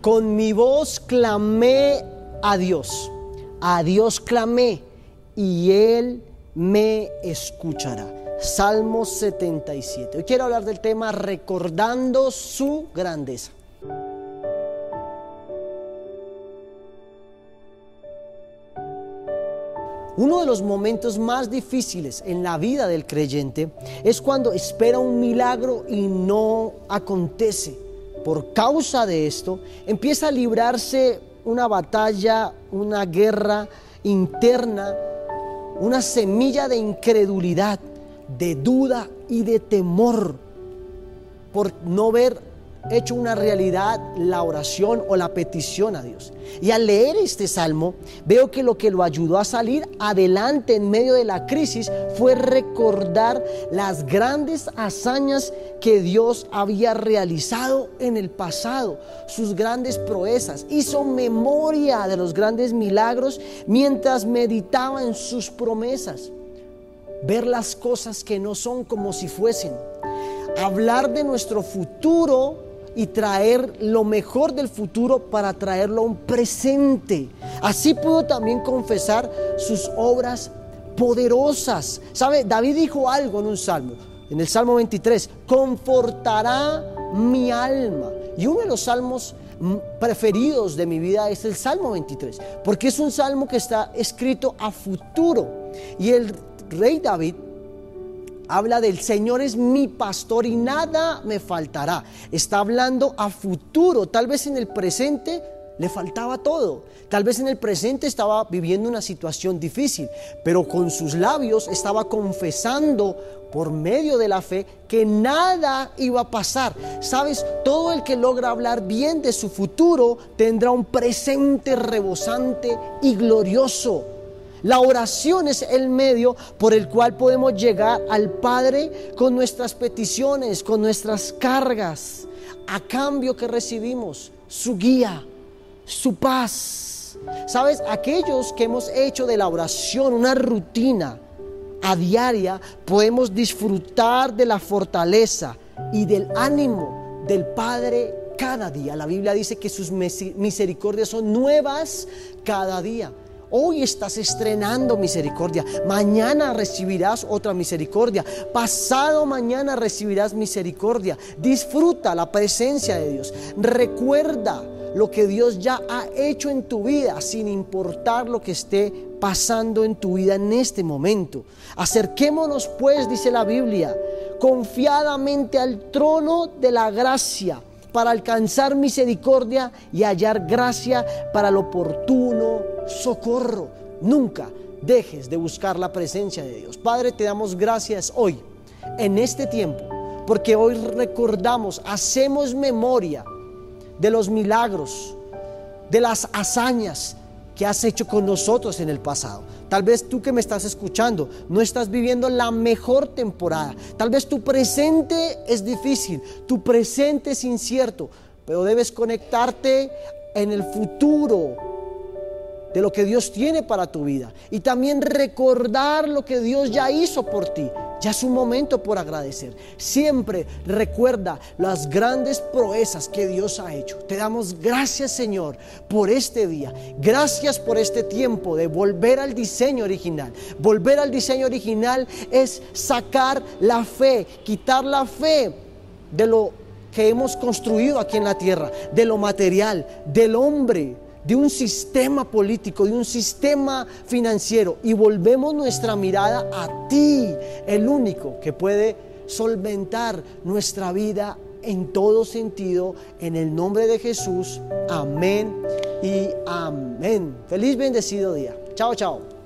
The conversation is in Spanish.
Con mi voz clamé a Dios. A Dios clamé y Él me escuchará. Salmo 77. Hoy quiero hablar del tema recordando su grandeza. Uno de los momentos más difíciles en la vida del creyente es cuando espera un milagro y no acontece. Por causa de esto, empieza a librarse una batalla, una guerra interna, una semilla de incredulidad, de duda y de temor por no ver hecho una realidad la oración o la petición a Dios. Y al leer este salmo, veo que lo que lo ayudó a salir adelante en medio de la crisis fue recordar las grandes hazañas que Dios había realizado en el pasado, sus grandes proezas. Hizo memoria de los grandes milagros mientras meditaba en sus promesas. Ver las cosas que no son como si fuesen. Hablar de nuestro futuro y traer lo mejor del futuro para traerlo a un presente. Así pudo también confesar sus obras poderosas. ¿Sabe? David dijo algo en un salmo, en el Salmo 23, confortará mi alma. Y uno de los salmos preferidos de mi vida es el Salmo 23, porque es un salmo que está escrito a futuro. Y el rey David habla del Señor es mi pastor y nada me faltará. Está hablando a futuro, tal vez en el presente le faltaba todo. Tal vez en el presente estaba viviendo una situación difícil, pero con sus labios estaba confesando por medio de la fe que nada iba a pasar. Sabes, todo el que logra hablar bien de su futuro tendrá un presente rebosante y glorioso. La oración es el medio por el cual podemos llegar al Padre con nuestras peticiones, con nuestras cargas, a cambio que recibimos su guía, su paz. Sabes, aquellos que hemos hecho de la oración una rutina a diaria, podemos disfrutar de la fortaleza y del ánimo del Padre cada día. La Biblia dice que sus misericordias son nuevas cada día. Hoy estás estrenando misericordia. Mañana recibirás otra misericordia. Pasado mañana recibirás misericordia. Disfruta la presencia de Dios. Recuerda lo que Dios ya ha hecho en tu vida sin importar lo que esté pasando en tu vida en este momento. Acerquémonos pues, dice la Biblia, confiadamente al trono de la gracia para alcanzar misericordia y hallar gracia para el oportuno socorro. Nunca dejes de buscar la presencia de Dios. Padre, te damos gracias hoy, en este tiempo, porque hoy recordamos, hacemos memoria de los milagros, de las hazañas que has hecho con nosotros en el pasado. Tal vez tú que me estás escuchando no estás viviendo la mejor temporada. Tal vez tu presente es difícil, tu presente es incierto, pero debes conectarte en el futuro de lo que Dios tiene para tu vida y también recordar lo que Dios ya hizo por ti. Ya es un momento por agradecer. Siempre recuerda las grandes proezas que Dios ha hecho. Te damos gracias Señor por este día. Gracias por este tiempo de volver al diseño original. Volver al diseño original es sacar la fe, quitar la fe de lo que hemos construido aquí en la tierra, de lo material, del hombre de un sistema político, de un sistema financiero y volvemos nuestra mirada a ti, el único que puede solventar nuestra vida en todo sentido, en el nombre de Jesús. Amén y amén. Feliz bendecido día. Chao, chao.